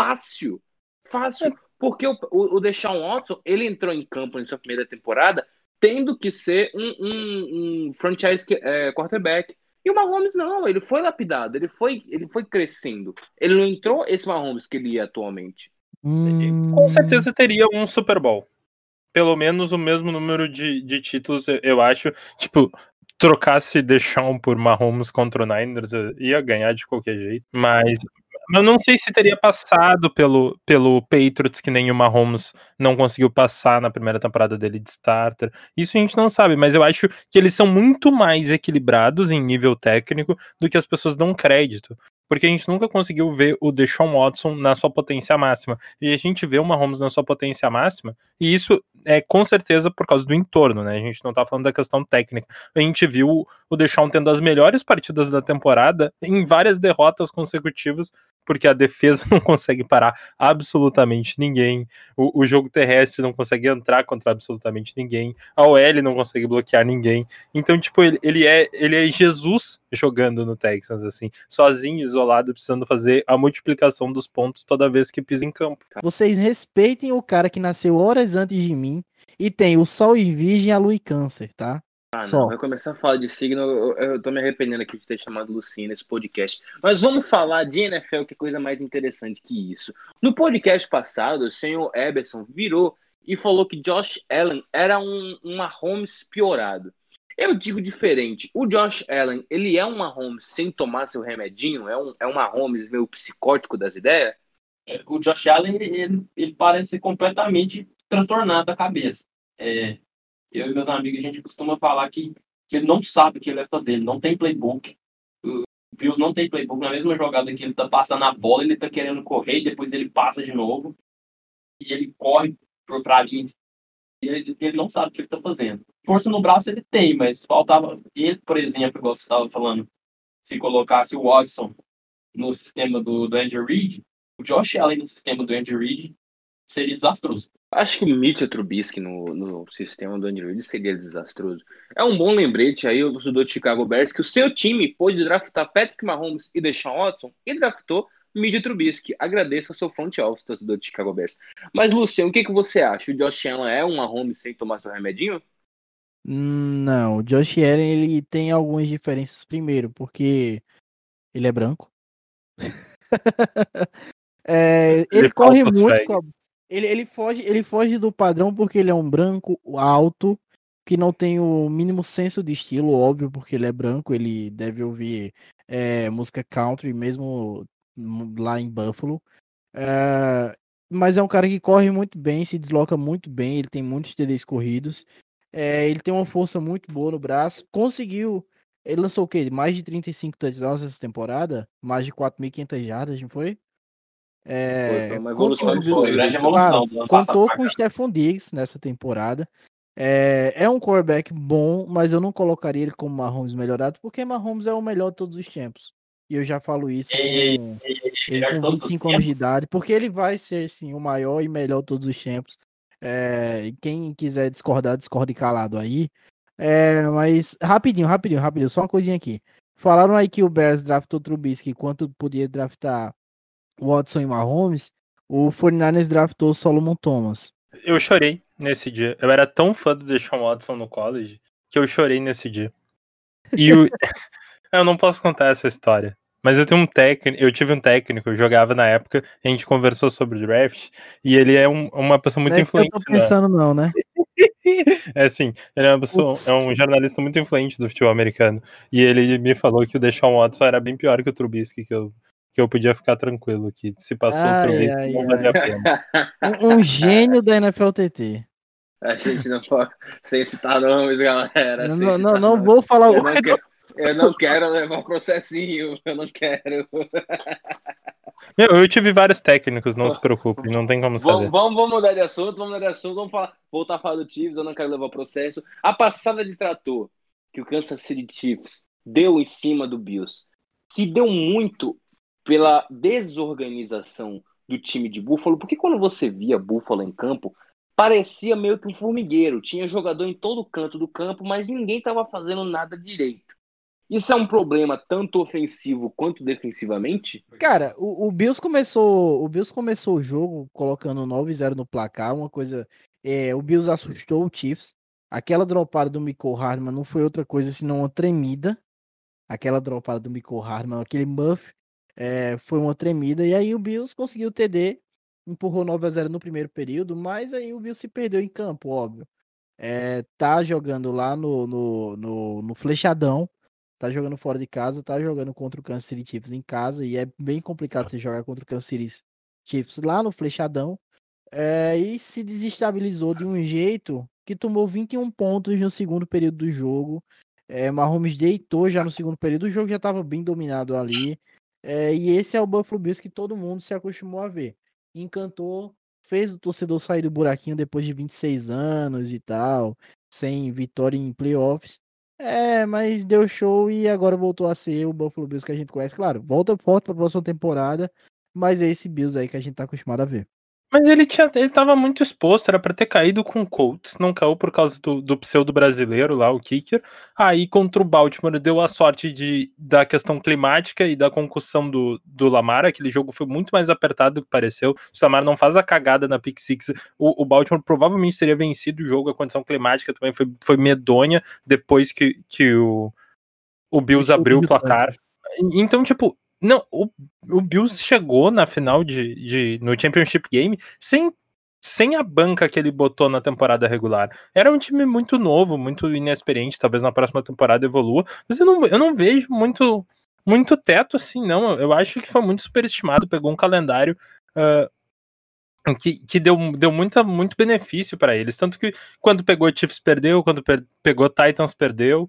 Speaker 2: fácil. Fácil. Porque o, o, o Deshaun Watson, ele entrou em campo em sua primeira temporada tendo que ser um, um, um franchise que- é, quarterback. E o Mahomes não, ele foi lapidado, ele foi, ele foi crescendo. Ele não entrou esse Mahomes que ele é atualmente.
Speaker 1: Hum,
Speaker 3: Com certeza teria um Super Bowl. Pelo menos o mesmo número de, de títulos, eu- acho. Tipo, trocasse Deshaun por Mahomes contra o Niners, eu ia ganhar de qualquer jeito. Mas eu não sei se teria passado pelo, pelo Patriots, que nem o Mahomes não conseguiu passar na primeira temporada dele de starter. Isso a gente não sabe, mas eu acho que eles são muito mais equilibrados em nível técnico do que as pessoas dão crédito. Porque a gente nunca conseguiu ver o Deshaun Watson na sua potência máxima. E a gente vê o Mahomes na sua potência máxima, e isso é com certeza por causa do entorno, né? A gente não tá falando da questão técnica. A gente viu o Deshaun tendo as melhores partidas da temporada em várias derrotas consecutivas, porque a defesa não consegue parar absolutamente ninguém, o, o jogo terrestre não consegue entrar contra absolutamente ninguém, a OL não consegue bloquear ninguém. Então, tipo, ele, ele, é, ele é Jesus jogando no Texans, assim, sozinho, isolado, precisando fazer a multiplicação dos pontos toda vez que pisa em campo.
Speaker 1: Vocês respeitem o cara que nasceu horas antes de mim e tem o Sol e Virgem a Lua e Câncer, tá?
Speaker 2: Ah,
Speaker 1: Só.
Speaker 2: não, vai começar a falar de signo, eu, eu tô me arrependendo aqui de ter chamado Lucinha nesse podcast. Mas vamos falar de NFL, que é coisa mais interessante que isso. No podcast passado, o senhor Eberson virou e falou que Josh Allen era um, um Mahomes piorado. Eu digo diferente. O Josh Allen, ele é um Mahomes sem tomar seu remedinho? É um, é um Mahomes meio psicótico das ideias?
Speaker 5: o Josh Allen ele, ele parece completamente transtornado da cabeça. É, eu e meus amigos, a gente costuma falar que, que ele não sabe o que ele vai fazer, ele não tem playbook. O Bills não tem playbook. Na mesma jogada que ele tá passando a bola, ele tá querendo correr, e depois ele passa de novo. E ele corre pra linha. E ele, ele não sabe o que ele tá fazendo. Força no braço ele tem, mas faltava. Ele, por exemplo, igual você estava falando, se colocasse o Watson no sistema do, do Andy Reid, o Josh Allen no sistema do Andy Reid seria desastroso.
Speaker 2: Acho que o Mitchell Trubisky no, no sistema do Andrew Reid seria desastroso. É um bom lembrete aí, o torcedor de Chicago Bears, que o seu time pôde draftar Patrick Mahomes e Deshaun Watson e draftou Mídia Trubisky. Agradeço ao seu front office, torcedor de Chicago Bears. Mas, Luciano, o que, que você acha? O Josh Allen é uma home sem tomar seu remedinho?
Speaker 1: Não, o Josh Allen ele tem algumas diferenças. Primeiro, porque ele é branco. é, ele, ele corre muito com a... ele, ele, foge, ele foge do padrão porque ele é um branco alto que não tem o mínimo senso de estilo, óbvio, porque ele é branco, ele deve ouvir é, música country mesmo lá em Buffalo. É, mas é um cara que corre muito bem, se desloca muito bem, ele tem muitos TDs corridos. É, ele tem uma força muito boa no braço. Conseguiu. Ele lançou o quê? Mais de 35 touchdowns essa temporada? Mais de 4.500 jardas, não foi?
Speaker 2: É, foi uma evolução, contou,
Speaker 5: foi, grande evolução.
Speaker 1: Claro, contou com o Stephon Diggs nessa temporada. É, é um quarterback bom, mas eu não colocaria ele como Mahomes melhorado, porque Mahomes é o melhor de todos os tempos. E eu já falo isso com, ele com 25 anos de idade, porque ele vai ser sim, o maior e melhor de todos os tempos. É, quem quiser discordar, discorde calado aí. É, mas rapidinho, rapidinho, rapidinho, só uma coisinha aqui. Falaram aí que o Bears draftou Trubisky quanto podia draftar Watson e Mahomes. O 49ers draftou Solomon Thomas.
Speaker 3: Eu chorei nesse dia. Eu era tão fã do Deshaun Watson no college que eu chorei nesse dia. E o... eu não posso contar essa história. Mas eu tenho um técnico, eu tive um técnico, eu jogava na época, a gente conversou sobre draft, e ele é um, uma pessoa muito
Speaker 1: não é
Speaker 3: influente.
Speaker 1: eu tô pensando, né? não, né?
Speaker 3: é assim, ele é uma pessoa, é um jornalista muito influente do futebol americano. E ele me falou que o Deshaun Watson era bem pior que o Trubisky, que eu, que eu podia ficar tranquilo, que se passou ai, Trubisky ai, não valia a pena.
Speaker 1: Um, um gênio da NFLTT.
Speaker 2: A gente não pode sem citar nomes, galera.
Speaker 1: Não, não, não, não vou falar o.
Speaker 2: Eu não quero levar processinho, eu não quero.
Speaker 3: Meu, eu tive vários técnicos, não se preocupe, não tem como saber.
Speaker 2: Vamos, vamos, vamos, mudar de assunto, vamos mudar de assunto, vamos falar, voltar a falar do Chiefs, eu não quero levar processo. A passada de trator que o Kansas City Chiefs deu em cima do Bills se deu muito pela desorganização do time de Buffalo, porque quando você via Buffalo em campo, parecia meio que um formigueiro, tinha jogador em todo canto do campo, mas ninguém estava fazendo nada direito. Isso é um problema tanto ofensivo quanto defensivamente?
Speaker 1: Cara, o, o Bills começou, o Bills começou o jogo colocando 9-0 no placar, uma coisa, é, o Bills assustou o Chiefs. Aquela dropada do Michael Hardman não foi outra coisa senão uma tremida. Aquela dropada do Michael Hardman, aquele muff, é, foi uma tremida. E aí o Bills conseguiu o TD, empurrou 9 a 0 no primeiro período, mas aí o Bills se perdeu em campo, óbvio. É, tá jogando lá no, no, no, no flechadão tá jogando fora de casa, tá jogando contra o Kansas City Chiefs em casa, e é bem complicado você jogar contra o Kansas City Chiefs lá no flechadão, é, e se desestabilizou de um jeito que tomou 21 pontos no segundo período do jogo, é, Mahomes deitou já no segundo período, o jogo já estava bem dominado ali, é, e esse é o Buffalo Bills que todo mundo se acostumou a ver. Encantou, fez o torcedor sair do buraquinho depois de 26 anos e tal, sem vitória em playoffs. É, mas deu show e agora voltou a ser o Buffalo Bills que a gente conhece. Claro, volta forte para a próxima temporada, mas é esse Bills aí que a gente tá acostumado a ver.
Speaker 3: Mas ele, tinha, ele tava muito exposto, era para ter caído com o Colts, não caiu por causa do, do pseudo brasileiro lá, o kicker. Aí contra o Baltimore deu a sorte de, da questão climática e da concussão do, do Lamar, aquele jogo foi muito mais apertado do que pareceu. Se o Lamar não faz a cagada na pick six, o, o Baltimore provavelmente teria vencido o jogo, a condição climática também foi, foi medonha depois que, que o, o Bills abriu o placar. Então, tipo, não, o, o Bills chegou na final de, de no Championship Game sem sem a banca que ele botou na temporada regular. Era um time muito novo, muito inexperiente, talvez na próxima temporada evolua, mas eu não, eu não vejo muito muito teto assim, não. Eu acho que foi muito superestimado, pegou um calendário uh, que, que deu, deu muita, muito benefício para eles. Tanto que quando pegou Chiefs perdeu, quando pegou Titans perdeu.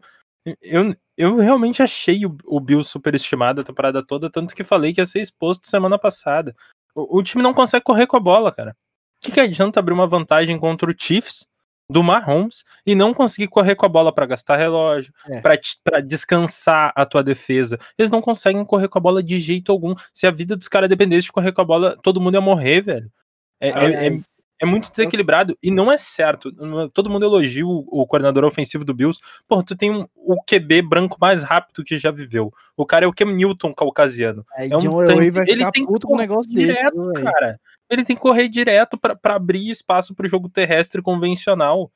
Speaker 3: Eu, eu realmente achei o, o Bills superestimado a temporada toda, tanto que falei que ia ser exposto semana passada. O, o time não consegue correr com a bola, cara. O que, que adianta abrir uma vantagem contra o Chiefs do Mahomes e não conseguir correr com a bola para gastar relógio, é. para descansar a tua defesa. Eles não conseguem correr com a bola de jeito algum. Se a vida dos caras dependesse de correr com a bola, todo mundo ia morrer, velho. É, é, é, É muito desequilibrado e não é certo. Todo mundo elogia o, o coordenador ofensivo do Bills. Pô, tu tem um, o QB branco mais rápido que já viveu. O cara é o Cam Newton caucasiano.
Speaker 1: Aí
Speaker 3: É um
Speaker 1: John
Speaker 3: tanque.
Speaker 1: Vai
Speaker 3: Ele tem que
Speaker 1: um negócio desse.
Speaker 3: direto,
Speaker 1: velho?
Speaker 3: cara. Ele tem que correr direto pra pra abrir espaço pro jogo terrestre convencional.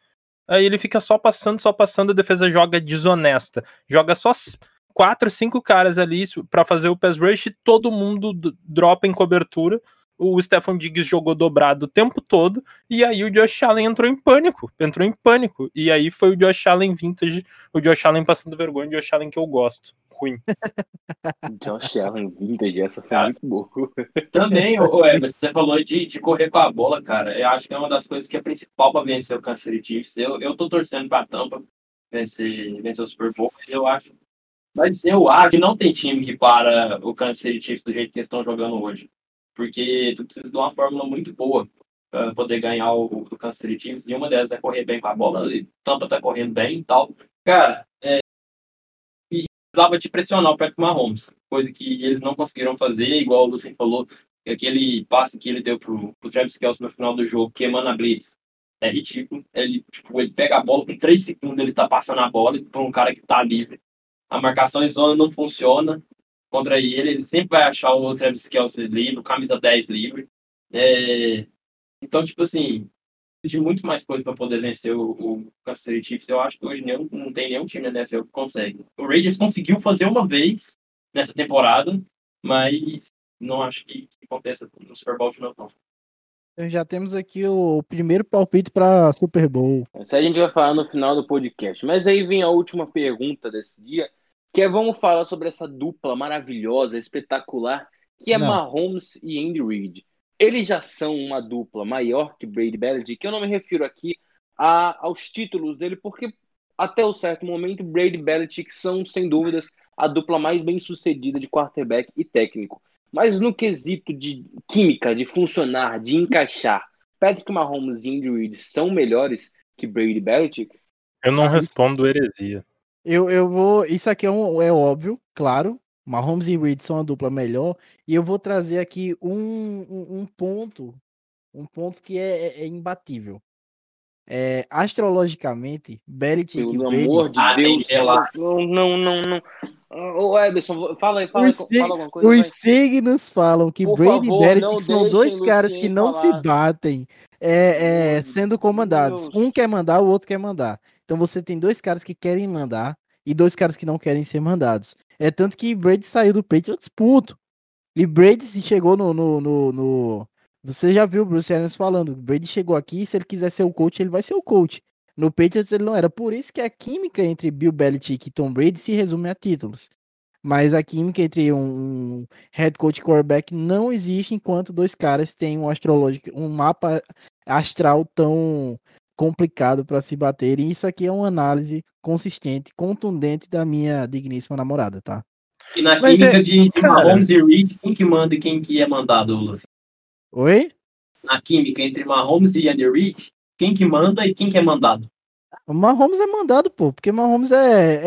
Speaker 3: Aí ele fica só passando, só passando, a defesa joga desonesta. Joga só quatro, cinco caras ali pra fazer o pass rush e todo mundo dropa em cobertura. O Stefan Diggs jogou dobrado o tempo todo e aí o Josh Allen entrou em pânico, entrou em pânico. E aí foi o Josh Allen vintage, o Josh Allen passando vergonha, o Josh Allen que eu gosto. Ruim.
Speaker 2: Josh Allen vintage, essa foi
Speaker 5: Cara.
Speaker 2: muito boa.
Speaker 5: Também, ô, Everson, você falou de, de correr com a bola, cara. Eu acho que é uma das coisas que é principal para vencer o Kansas City Chiefs. Eu, eu tô torcendo pra Tampa vencer, vencer o Super Bowl, mas eu acho. Mas eu acho que não tem time que para o Kansas City Chiefs do jeito que eles estão jogando hoje. Porque tu precisa de uma fórmula muito boa para poder ganhar o, o Kansas City Chiefs. E uma delas é correr bem com a bola. E Tampa tá correndo bem e tal. Cara, é, precisava de pressionar o Patrick Mahomes. Coisa que eles não conseguiram fazer, igual o Lucien falou aquele passe que ele deu pro, pro Travis Kelce no final do jogo, queimando a blitz, é ridículo. Ele, tipo, ele pega a bola, com 3 segundos ele tá passando a bola pra um cara que tá livre. A marcação em zona não funciona contra ele, ele sempre vai achar o Travis Kelce livre, o camisa 10 livre. É, Então, tipo assim, de muito mais coisa para poder vencer o, o Kansas City Chiefs. Eu acho que hoje nenhum, não tem nenhum time na NFL que consegue. O Raiders conseguiu fazer uma vez nessa temporada, mas não acho que, que aconteça no Super Bowl de novo, não.
Speaker 1: Então já temos aqui o primeiro palpite para Super Bowl.
Speaker 2: Isso aí a gente vai falar no final do podcast. Mas aí vem a última pergunta desse dia, que é vamos falar sobre essa dupla maravilhosa, espetacular, que é
Speaker 1: Não.
Speaker 2: Mahomes e Andy Reid. Eles já são uma dupla maior que Brady Belichick, que eu não me refiro aqui a- aos títulos dele, porque até o certo momento Brady e Belichick são, sem dúvidas, a dupla mais bem sucedida de quarterback e técnico. Mas no quesito de química, de funcionar, de encaixar, Patrick Mahomes e Andy Reid são melhores que Brady Belichick?
Speaker 3: Eu não respondo heresia.
Speaker 1: Eu, eu vou. Isso aqui é, um, é óbvio, claro. Mahomes e Reed são a dupla melhor. E eu vou trazer aqui um, um, um ponto. Um ponto que é, é- é imbatível. É, astrologicamente, Belichick e
Speaker 2: Pelo
Speaker 1: Brady.
Speaker 2: amor de Deus.
Speaker 5: lá.
Speaker 2: Não, não, não, não. Ô, Ederson, fala aí, fala,
Speaker 1: Os
Speaker 2: fala
Speaker 1: sig-
Speaker 2: alguma coisa.
Speaker 1: Os
Speaker 2: vai.
Speaker 1: signos falam que
Speaker 2: Por
Speaker 1: Brady
Speaker 2: favor,
Speaker 1: e Belichick são dois caras que não
Speaker 2: falar.
Speaker 1: se batem é, é, sendo comandados.
Speaker 2: Deus.
Speaker 1: Um quer mandar, o outro quer mandar. Então você tem dois caras que querem mandar e dois caras que não querem ser mandados. É tanto que Brady saiu do Patriots puto. E Brady chegou no, no, no, no- Você já viu o Bruce Arians falando. Brady chegou aqui, se ele quiser ser o coach, ele vai ser o coach. No Patriots ele não era. Por isso que a química entre Bill Belichick e Tom Brady se resume a títulos. Mas a química entre um, um head coach e quarterback não existe enquanto dois caras têm um astrológico, um mapa astral tão complicado para se bater. E isso aqui é uma análise consistente, contundente da minha digníssima namorada, tá?
Speaker 5: E na
Speaker 3: Mas
Speaker 5: química
Speaker 3: é-
Speaker 5: de, de
Speaker 3: cara-
Speaker 5: Mahomes e Reed, quem que manda e quem que é mandado, Lucien?
Speaker 1: Oi?
Speaker 5: Na química entre Mahomes e Andy Reid, quem que manda e quem que é mandado?
Speaker 1: O Mahomes é mandado, pô, porque Mahomes é,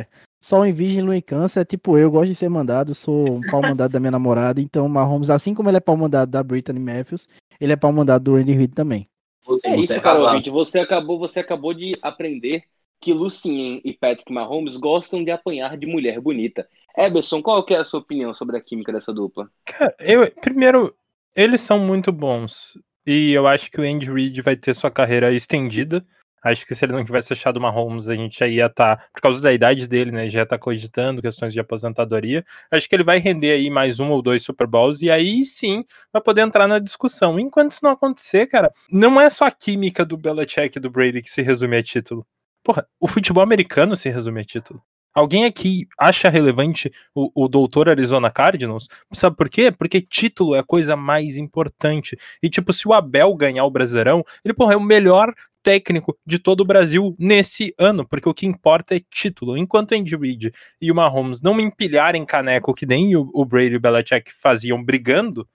Speaker 1: é sol em virgem, lua em câncer, é tipo eu, gosto de ser mandado, sou um pau mandado da minha namorada, então Mahomes, assim como ele é pau mandado da Brittany Matthews, ele é pau mandado do Andy Reid também.
Speaker 5: Lucien,
Speaker 2: É
Speaker 5: você
Speaker 2: isso, cara,
Speaker 5: casado.
Speaker 2: ouvinte. Você acabou, você acabou de aprender que Lucien e Patrick Mahomes gostam de apanhar de mulher bonita. Eberson, qual que é a sua opinião sobre a química dessa dupla?
Speaker 3: Cara, eu, primeiro, eles são muito bons. E eu acho que o Andy Reid vai ter sua carreira estendida. Acho que se ele não tivesse achado uma Holmes, a gente já ia estar, por causa da idade dele, né? Já tá cogitando questões de aposentadoria. Acho que ele vai render aí mais um ou dois Super Bowls, e aí sim vai poder entrar na discussão. Enquanto isso não acontecer, cara, não é só a química do Belichick e do Brady que se resume a título. Porra, o futebol americano se resume a título. Alguém aqui acha relevante o, o doutor Arizona Cardinals? Sabe por quê? Porque título é a coisa mais importante. E, tipo, se o Abel ganhar o Brasileirão, ele, porra, é o melhor técnico de todo o Brasil nesse ano, porque o que importa é título. Enquanto o Andy Reid e o Mahomes não me empilharem caneco que nem o, o Brady e o Belichick faziam brigando,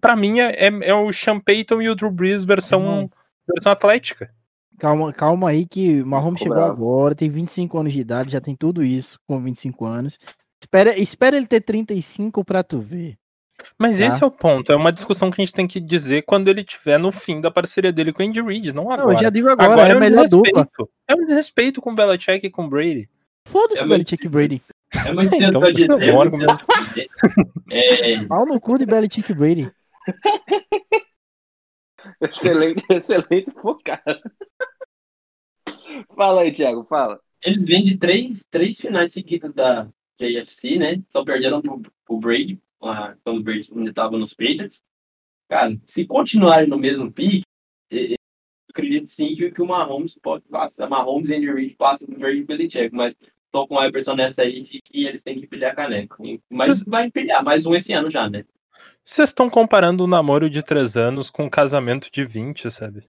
Speaker 3: pra mim é, é, é o Sean Payton e o Drew Brees versão,
Speaker 1: Uhum.
Speaker 3: versão atlética.
Speaker 1: Calma, calma aí que o Mahomes chegou
Speaker 2: bravo.
Speaker 1: agora, tem 25 anos de idade, já tem tudo isso com 25 anos. Espera, espera ele ter 35 pra tu ver.
Speaker 3: Mas
Speaker 1: Tá.
Speaker 3: esse é o ponto. É uma discussão que a gente tem que dizer quando ele estiver no fim da parceria dele com o Andy Reid, não
Speaker 1: Não,
Speaker 3: agora.
Speaker 1: eu já digo agora,
Speaker 3: Agora
Speaker 1: é
Speaker 3: é um
Speaker 1: melhor dupla.
Speaker 3: desrespeito. É um desrespeito com o Belichick e com o Brady.
Speaker 1: Foda-se
Speaker 5: É
Speaker 1: o Belichick e Brady.
Speaker 5: É muito
Speaker 3: Então,
Speaker 5: pra dizer. é dizer. É,
Speaker 1: Pau no cu de Belichick e Brady.
Speaker 2: Excelente, excelente focado. Fala aí, Thiago, fala.
Speaker 5: eles vêm de três, três finais seguidas da JFC, né? Só perderam pro, pro Brady, quando o Brady ainda estava nos Patriots. Cara, se continuarem no mesmo pique, eu acredito sim que, que o Mahomes pode passar. Mahomes e Andy Reid passam do Brady Belichick, mas tô com a impressão nessa aí de que eles têm que pilhar caneco. Mas
Speaker 3: Vocês-
Speaker 5: vai pilhar mais um esse ano já, né?
Speaker 3: Vocês estão comparando o namoro de 3 anos com o casamento de 20, sabe?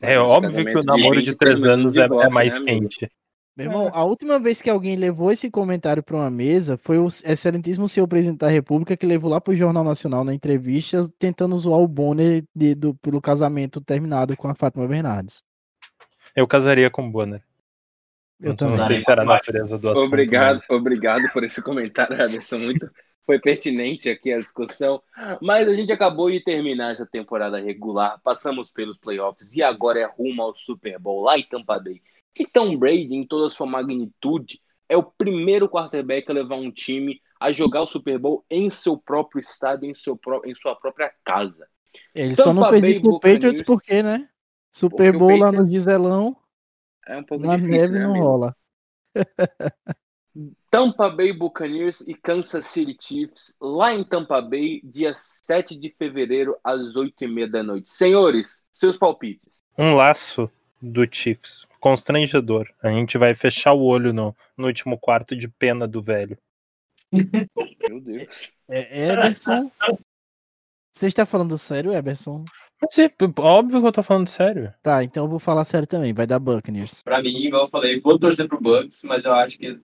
Speaker 3: É óbvio que o
Speaker 2: de
Speaker 3: namoro
Speaker 2: 20
Speaker 3: de 3
Speaker 2: termina no
Speaker 3: anos é, é mais
Speaker 2: né, amigo?
Speaker 3: quente.
Speaker 1: Meu irmão, a última vez que alguém levou esse comentário para uma mesa foi o excelentíssimo senhor presidente da República que levou lá pro Jornal Nacional na entrevista tentando zoar o Bonner de- do, pelo casamento terminado com a Fátima Bernardes.
Speaker 3: Eu casaria com o Bonner.
Speaker 1: Eu
Speaker 3: Então,
Speaker 1: também.
Speaker 3: Não sei se era a natureza do assunto.
Speaker 2: Obrigado,
Speaker 3: mas-
Speaker 2: obrigado por esse comentário, Anderson. Muito foi pertinente aqui a discussão. Mas a gente acabou de terminar essa temporada regular, passamos pelos playoffs e agora é rumo ao Super Bowl lá em Tampa Bay. E Tom Brady, em toda a sua magnitude, é o primeiro quarterback a levar um time a jogar o Super Bowl em seu próprio estádio, em, seu pró- em sua própria casa.
Speaker 1: Ele só não
Speaker 2: Tampa
Speaker 1: fez
Speaker 2: Bay
Speaker 1: isso com o. Patriots porque, né? Super
Speaker 2: Porque
Speaker 1: Bowl lá
Speaker 2: Patriots-
Speaker 1: no Giselão,
Speaker 2: É um pouco
Speaker 1: na
Speaker 2: difícil,
Speaker 1: neve
Speaker 2: né,
Speaker 1: não
Speaker 2: amigo?
Speaker 1: rola.
Speaker 2: Tampa Bay Buccaneers e Kansas City Chiefs, lá em Tampa Bay, dia 7 de fevereiro, às 8h30 da noite. Senhores, seus palpites.
Speaker 3: Um laço do Chiefs. Constrangedor. A gente vai fechar o olho no, no último quarto de pena do velho.
Speaker 2: Meu Deus.
Speaker 1: É, Eberson. Você está falando sério, Eberson?
Speaker 3: Mas é óbvio que eu tô falando sério.
Speaker 1: Tá, então eu vou falar sério também. Vai dar Buccaneers.
Speaker 5: Pra mim, igual eu falei, vou torcer pro Bucks, mas eu acho que,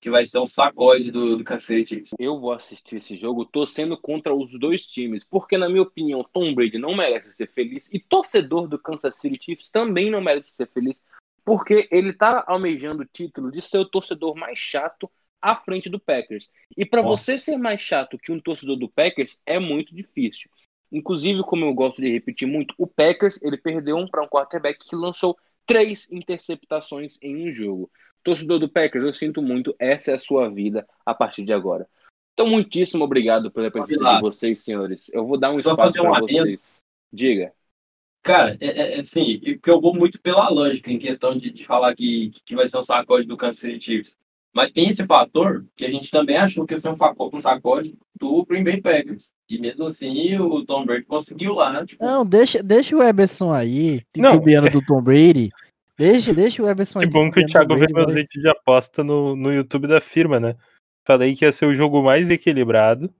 Speaker 5: que vai ser um sacode do, do Kansas City Chiefs.
Speaker 2: Eu vou assistir esse jogo torcendo contra os dois times, porque, na minha opinião, Tom Brady não merece ser feliz e torcedor do Kansas City Chiefs também não merece ser feliz, porque ele tá almejando o título de ser o torcedor mais chato à frente do Packers. E para você ser mais chato que um torcedor do Packers é muito difícil. Inclusive, como eu gosto de repetir muito, o Packers ele perdeu um para um quarterback que lançou três interceptações em um jogo. Torcedor do Packers, eu sinto muito, essa é a sua vida a partir de agora. Então, muitíssimo obrigado pela presença de vocês, senhores. Eu vou dar um
Speaker 5: Só
Speaker 2: espaço para vocês. Diga.
Speaker 5: Cara, é, é, assim, porque eu vou muito pela lógica em questão de, de falar que, que vai ser um sacode do Kansas City Chiefs. Mas tem esse fator que a gente também achou que ia ser um, um sacode do Green Bay Packers. E mesmo assim, o Tom Brady conseguiu lá, né? Tipo,
Speaker 1: Não, deixa, deixa o Eberson aí,
Speaker 3: Não.
Speaker 1: titubeando do Tom Brady. Deixa, deixa o Eberson
Speaker 3: Que bom que o Thiago vê meus vídeos de aposta no, no YouTube da firma, né? Falei que ia ser o jogo mais equilibrado.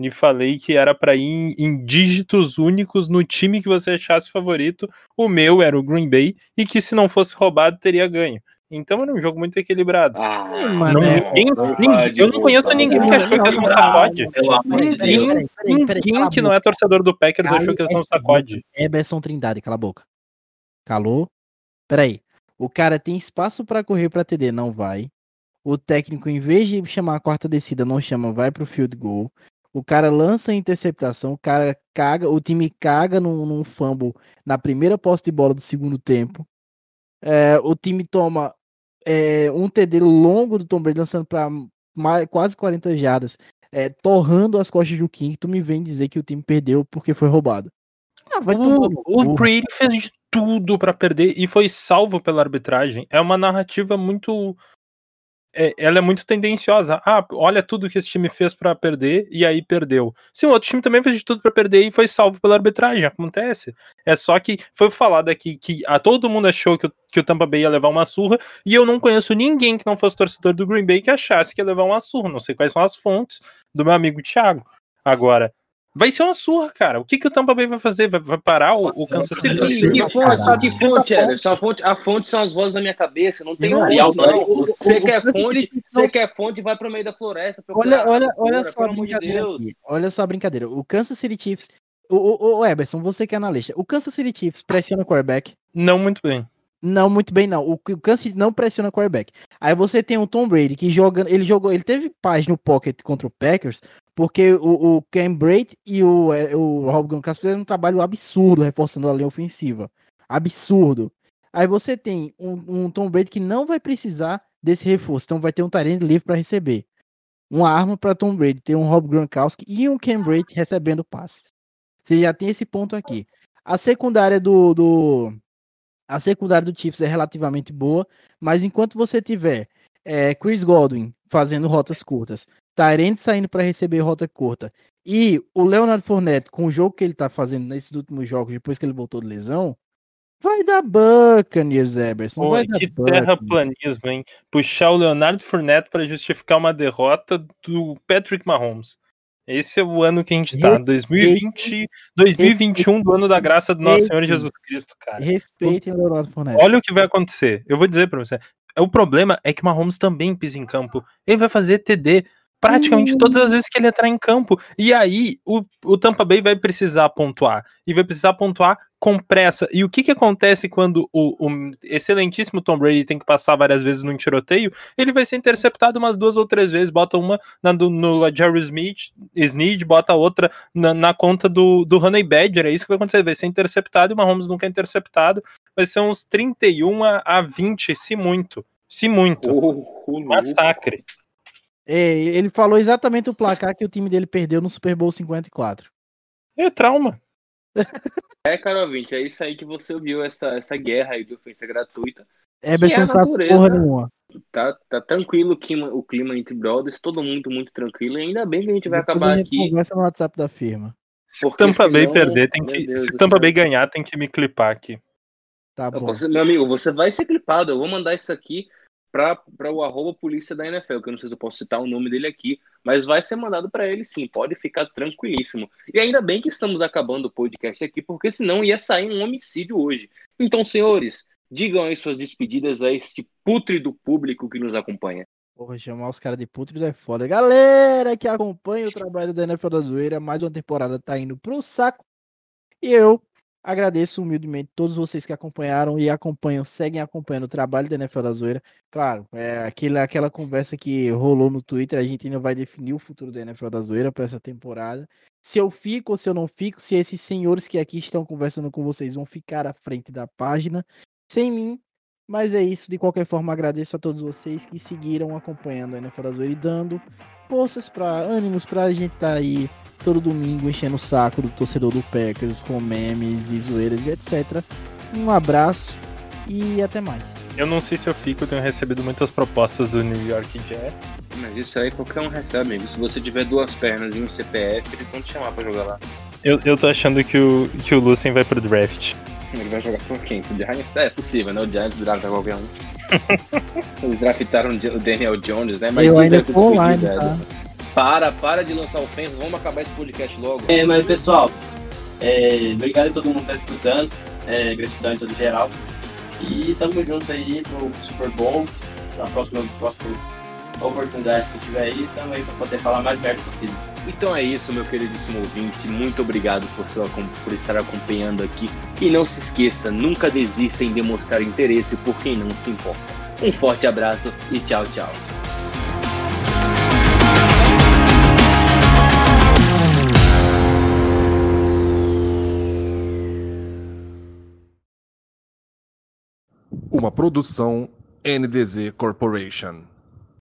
Speaker 3: E falei que era pra ir em, em dígitos únicos no time que você achasse favorito. O meu era o Green Bay. E que se não fosse roubado, teria ganho. Então era um jogo muito equilibrado.
Speaker 2: Ah,
Speaker 3: Não,
Speaker 1: é-
Speaker 3: ninguém-
Speaker 2: não
Speaker 3: ninguém- eu não conheço ninguém que achou que ia ser um sacode. Ninguém que não é torcedor do Packers achou que ia ser um
Speaker 1: essa
Speaker 3: sacode.
Speaker 1: Eberson Trindade, cala a boca. Calou? Peraí. O cara tem espaço pra correr pra TD, não vai. O técnico, em vez de chamar a quarta descida, não chama, vai pro field goal. O cara lança a interceptação, o cara caga, o time caga num, num fumble na primeira posse de bola do segundo tempo. É, o time toma é, um TD longo do Tom Brady lançando pra mais, quase 40 jardas, é, torrando as costas do King. Tu me vem dizer que o time perdeu porque foi roubado. Ah, vai tomar no
Speaker 3: O, o
Speaker 1: cu.
Speaker 3: Brady fez de tudo pra perder e foi salvo pela arbitragem. É uma narrativa muito. é- ela é muito tendenciosa. Ah, olha tudo que esse time fez pra perder e aí perdeu. Sim, o outro time também fez de tudo pra perder e foi salvo pela arbitragem. Acontece. É só que foi falado aqui que a todo mundo achou que o, que o Tampa Bay ia levar uma surra e eu não conheço ninguém que não fosse torcedor do Green Bay que achasse que ia levar uma surra. Não sei quais são as fontes do meu amigo Thiago. Agora. Vai ser uma surra, cara. O que, que o Tampa Bay vai fazer? Vai, vai parar o, o Kansas City?
Speaker 2: Que, fonte,
Speaker 1: caralho.
Speaker 2: que fonte, Anderson? A fonte, a fonte são as vozes da minha cabeça. Não tem
Speaker 5: ao-
Speaker 2: não.
Speaker 5: o-
Speaker 2: Você quer fonte,
Speaker 1: não-
Speaker 2: você quer fonte, vai pro meio da floresta.
Speaker 1: Olha, olha, olha só a
Speaker 2: pelo amor de
Speaker 1: brincadeira. Olha só a brincadeira. O Kansas City Chiefs. O, o, o Eberson, você que é analista. O Kansas City Chiefs pressiona o quarterback.
Speaker 3: Não muito bem.
Speaker 1: Não, muito bem, não. O, o Kansas City não pressiona o quarterback. Aí você tem o Tom Brady que joga. Ele jogou. Ele teve paz no pocket contra o Packers. Porque o, o Cam Brate e o, é, o Rob Gronkowski fizeram um trabalho absurdo reforçando a linha ofensiva. Absurdo. Aí você tem um, um Tom Brady que não vai precisar desse reforço. Então vai ter um Tyrande livre para receber. Uma arma para Tom Brady. Tem um Rob Gronkowski e um Cam Brady recebendo passes. Você já tem esse ponto aqui. A secundária do, do a secundária do Chiefs é relativamente boa, mas enquanto você tiver é, Chris Godwin fazendo rotas curtas, Tyrande saindo para receber rota curta e o Leonard Fournette com o jogo que ele tá fazendo nesses últimos jogos depois que ele voltou de lesão, vai dar Buccaneers, Eberson.
Speaker 3: Pô,
Speaker 1: vai
Speaker 3: que terraplanismo, hein? Puxar o Leonardo Fournette para justificar uma derrota do Patrick Mahomes. Esse é o ano que a gente tá, 2020, 2021 do ano da graça do nosso Senhor Jesus Cristo, cara.
Speaker 1: Respeitem o Leonard Fournette.
Speaker 3: Olha o que vai acontecer. Eu vou dizer pra você. O problema é que Mahomes também pisa em campo. Ele vai fazer TD praticamente todas as vezes que ele entrar em campo. E aí o, o Tampa Bay vai precisar pontuar. E vai precisar pontuar com pressa. E o que que acontece quando o, o excelentíssimo Tom Brady tem que passar várias vezes num tiroteio? Ele vai ser interceptado umas duas ou três vezes. Bota uma na, do, no Jerry Smith, Snead, bota outra na, na conta do, do Honey Badger. É isso que vai acontecer. Vai ser interceptado e o Mahomes nunca é interceptado. Vai ser uns 31 a, a 20, se muito. Se muito.
Speaker 2: Oh, oh,
Speaker 3: Massacre.
Speaker 1: É, ele falou exatamente o placar que o time dele perdeu no Super Bowl 54.
Speaker 3: É trauma.
Speaker 2: É, cara ouvinte, é isso aí que você ouviu, essa, essa guerra aí de ofensa gratuita.
Speaker 1: Eberson
Speaker 2: a
Speaker 1: não sabe
Speaker 2: natureza.
Speaker 1: porra nenhuma.
Speaker 2: Tá, tá tranquilo o clima, o clima entre brothers, todo mundo muito tranquilo. E ainda bem que a gente vai
Speaker 1: Depois
Speaker 2: acabar
Speaker 1: a gente
Speaker 2: aqui.
Speaker 1: conversa no WhatsApp da firma.
Speaker 3: Se o
Speaker 2: Porque
Speaker 3: Tampa Bay
Speaker 2: senão,
Speaker 3: perder, tem que.
Speaker 2: Deus
Speaker 3: Se Tampa
Speaker 2: céu.
Speaker 3: Bay ganhar, tem que me clipar aqui.
Speaker 1: Tá bom.
Speaker 2: Você- meu amigo, você vai ser clipado. Eu vou mandar isso aqui para o arroba polícia da NFL, que eu não sei se eu posso citar o nome dele aqui, mas vai ser mandado para ele sim, pode ficar tranquilíssimo. E ainda bem que estamos acabando o podcast aqui, porque senão ia sair um homicídio hoje. Então, senhores, digam aí suas despedidas a este pútrido público que nos acompanha.
Speaker 1: Porra, chamar os caras de pútrido é foda. Galera que acompanha o trabalho da NFL da Zoeira, mais uma temporada tá indo pro saco. E eu agradeço humildemente todos vocês que acompanharam e acompanham, seguem acompanhando o trabalho da NFL da Zoeira. Claro, é aquele, aquela conversa que rolou no Twitter, a gente ainda vai definir o futuro da NFL da Zoeira para essa temporada. Se eu fico ou se eu não fico, se esses senhores que aqui estão conversando com vocês vão ficar à frente da página, sem mim, mas é isso, de qualquer forma, agradeço a todos vocês que seguiram acompanhando a NFL Zoeira e dando forças para ânimos pra gente tá aí todo domingo enchendo o saco do torcedor do Packers com memes e zoeiras e etc. Um abraço e até mais.
Speaker 3: Eu não sei se eu fico, eu tenho recebido muitas propostas do New York Jets.
Speaker 2: Mas isso aí qualquer um recebe, amigo. Se você tiver duas pernas e um CPF, eles vão te chamar pra jogar lá.
Speaker 3: Eu, eu tô achando que o, que o Lucien vai pro draft.
Speaker 2: Ele vai jogar por quem? Pro Giants? É, é possível, né? O Giants drafta qualquer um. Eles draftaram o Daniel Jones, né? Mas
Speaker 1: Eu
Speaker 2: diz
Speaker 1: ainda
Speaker 2: despedido,
Speaker 1: online, tá?
Speaker 2: Para, para de lançar ofensas, vamos acabar esse podcast logo.
Speaker 5: É, mas pessoal, é, obrigado a todo mundo que tá escutando. É, gratidão em todo geral. E tamo junto aí pro Super Bowl. Na próxima, próxima oportunidade que tiver aí, tamo aí pra poder falar mais perto possível.
Speaker 2: Então é isso, meu queridíssimo ouvinte. Muito obrigado por, sua, por estar acompanhando aqui. E não se esqueça, nunca desista em demonstrar interesse por quem não se importa. Um forte abraço e tchau, tchau.
Speaker 4: Uma produção NDZ Corporation.